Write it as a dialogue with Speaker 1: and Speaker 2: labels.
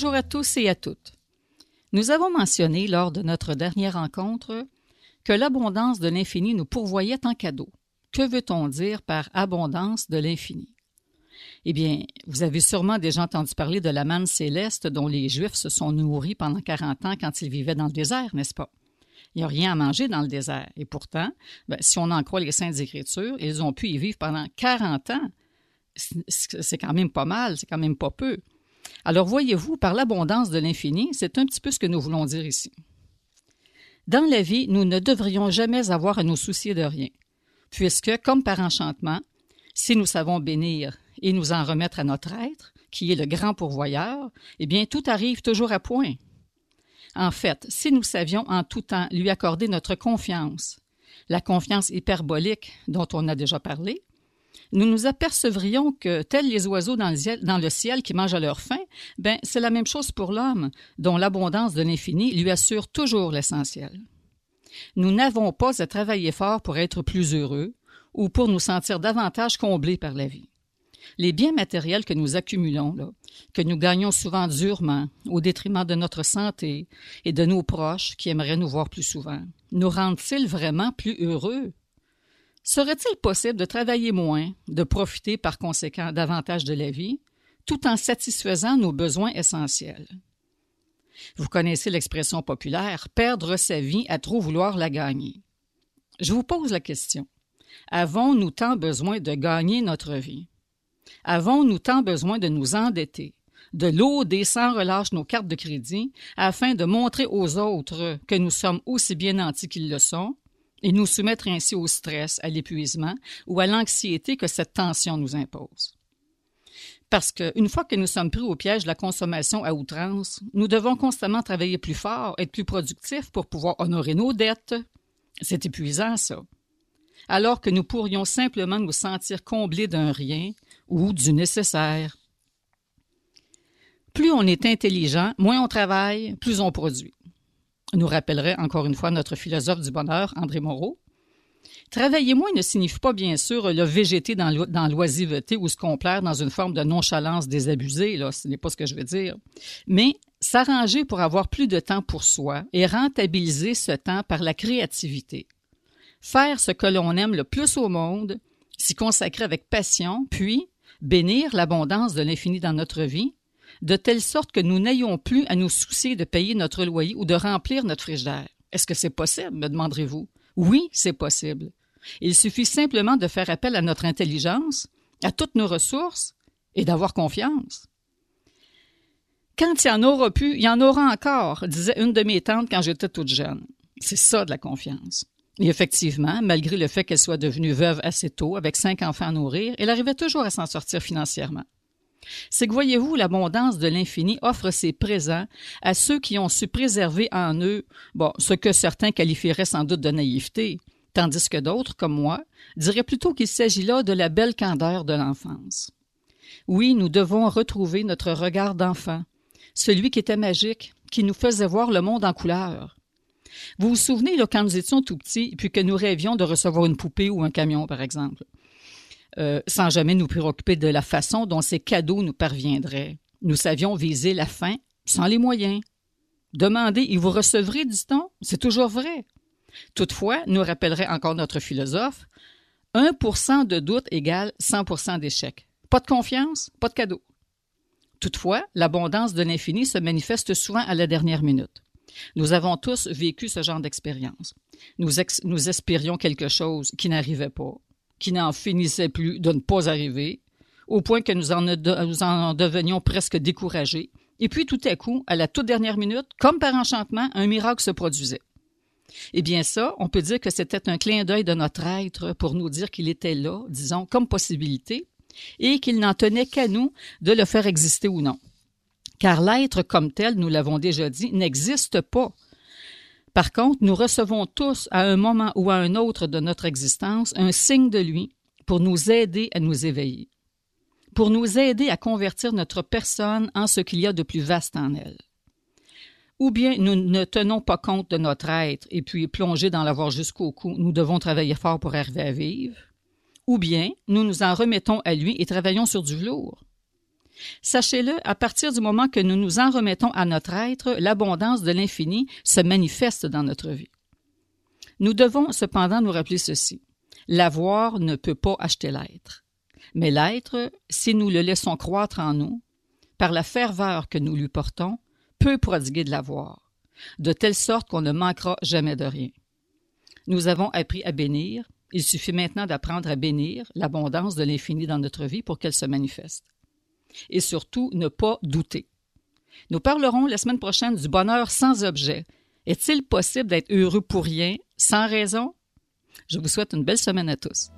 Speaker 1: Bonjour à tous et à toutes. Nous avons mentionné lors de notre dernière rencontre que l'abondance de l'infini nous pourvoyait en cadeau. Que veut-on dire par abondance de l'infini? Eh bien, vous avez sûrement déjà entendu parler de la manne céleste dont les Juifs se sont nourris pendant 40 ans quand ils vivaient dans le désert, n'est-ce pas? Il n'y a rien à manger dans le désert. Et pourtant, ben, si on en croit les Saintes Écritures, ils ont pu y vivre pendant 40 ans. C'est quand même pas mal, c'est quand même pas peu. Alors voyez-vous, par l'abondance de l'infini, c'est un petit peu ce que nous voulons dire ici. Dans la vie, nous ne devrions jamais avoir à nous soucier de rien, puisque, comme par enchantement, si nous savons bénir et nous en remettre à notre être, qui est le grand pourvoyeur, eh bien tout arrive toujours à point. En fait, si nous savions en tout temps lui accorder notre confiance, la confiance hyperbolique dont on a déjà parlé, nous nous apercevrions que, tels les oiseaux dans le, ciel, qui mangent à leur faim, ben, c'est la même chose pour l'homme, dont l'abondance de l'infini lui assure toujours l'essentiel. Nous n'avons pas à travailler fort pour être plus heureux ou pour nous sentir davantage comblés par la vie. Les biens matériels que nous accumulons, que nous gagnons souvent durement, au détriment de notre santé et de nos proches qui aimeraient nous voir plus souvent, nous rendent-ils vraiment plus heureux? Serait-il possible de travailler moins, de profiter par conséquent davantage de la vie, tout en satisfaisant nos besoins essentiels? Vous connaissez l'expression populaire perdre sa vie à trop vouloir la gagner. Je vous pose la question. Avons-nous tant besoin de gagner notre vie? Avons-nous tant besoin de nous endetter, de loader sans relâche nos cartes de crédit afin de montrer aux autres que nous sommes aussi bien nantis qu'ils le sont et nous soumettre ainsi au stress, à l'épuisement ou à l'anxiété que cette tension nous impose. Parce qu'une fois que nous sommes pris au piège de la consommation à outrance, nous devons constamment travailler plus fort, être plus productifs pour pouvoir honorer nos dettes. C'est épuisant, ça. Alors que nous pourrions simplement nous sentir comblés d'un rien ou du nécessaire. Plus on est intelligent, moins on travaille, plus on produit nous rappellerait encore une fois notre philosophe du bonheur, André Moreau. Travailler moins ne signifie pas, bien sûr, le végéter dans l'oisiveté ou se complaire dans une forme de nonchalance désabusée, là, ce n'est pas ce que je veux dire. Mais s'arranger pour avoir plus de temps pour soi et rentabiliser ce temps par la créativité. Faire ce que l'on aime le plus au monde, s'y consacrer avec passion, puis bénir l'abondance de l'infini dans notre vie, de telle sorte que nous n'ayons plus à nous soucier de payer notre loyer ou de remplir notre frigidaire. Est-ce que c'est possible, me demanderez-vous? Oui, c'est possible. Il suffit simplement de faire appel à notre intelligence, à toutes nos ressources et d'avoir confiance. Quand il y en aura plus, il y en aura encore, disait une de mes tantes quand j'étais toute jeune. C'est ça de la confiance. Et effectivement, malgré le fait qu'elle soit devenue veuve assez tôt, avec cinq enfants à nourrir, elle arrivait toujours à s'en sortir financièrement. C'est que voyez-vous, l'abondance de l'infini offre ses présents à ceux qui ont su préserver en eux, ce que certains qualifieraient sans doute de naïveté, tandis que d'autres, comme moi, diraient plutôt qu'il s'agit là de la belle candeur de l'enfance. Oui, nous devons retrouver notre regard d'enfant, celui qui était magique, qui nous faisait voir le monde en couleur. Vous vous souvenez, là, quand nous étions tout petits, puis que nous rêvions de recevoir une poupée ou un camion, par exemple? Euh, sans jamais nous préoccuper de la façon dont ces cadeaux nous parviendraient. Nous savions viser la fin sans les moyens. Demandez et vous recevrez, dit-on, c'est toujours vrai. Toutefois, nous rappellerait encore notre philosophe, 1% de doute égale 100% d'échec. Pas de confiance, pas de cadeau. Toutefois, l'abondance de l'infini se manifeste souvent à la dernière minute. Nous avons tous vécu ce genre d'expérience. Nous, nous espérions quelque chose qui n'arrivait pas qui n'en finissait plus de ne pas arriver, au point que nous en, devenions presque découragés. Et puis tout à coup, à la toute dernière minute, comme par enchantement, un miracle se produisait. Eh bien ça, on peut dire que c'était un clin d'œil de notre être pour nous dire qu'il était là, disons, comme possibilité, et qu'il n'en tenait qu'à nous de le faire exister ou non. Car l'être comme tel, nous l'avons déjà dit, n'existe pas. Par contre, nous recevons tous, à un moment ou à un autre de notre existence, un signe de lui pour nous aider à nous éveiller, pour nous aider à convertir notre personne en ce qu'il y a de plus vaste en elle. Ou bien nous ne tenons pas compte de notre être et puis plongés dans l'avoir jusqu'au cou, nous devons travailler fort pour arriver à vivre. Ou bien nous nous en remettons à lui et travaillons sur du lourd. Sachez-le, à partir du moment que nous nous en remettons à notre être, l'abondance de l'infini se manifeste dans notre vie. Nous devons cependant nous rappeler ceci. L'avoir ne peut pas acheter l'être. Mais l'être, si nous le laissons croître en nous, par la ferveur que nous lui portons, peut prodiguer de l'avoir, de telle sorte qu'on ne manquera jamais de rien. Nous avons appris à bénir, il suffit maintenant d'apprendre à bénir l'abondance de l'infini dans notre vie pour qu'elle se manifeste. Et surtout, ne pas douter. Nous parlerons la semaine prochaine du bonheur sans objet. Est-il possible d'être heureux pour rien, sans raison? Je vous souhaite une belle semaine à tous.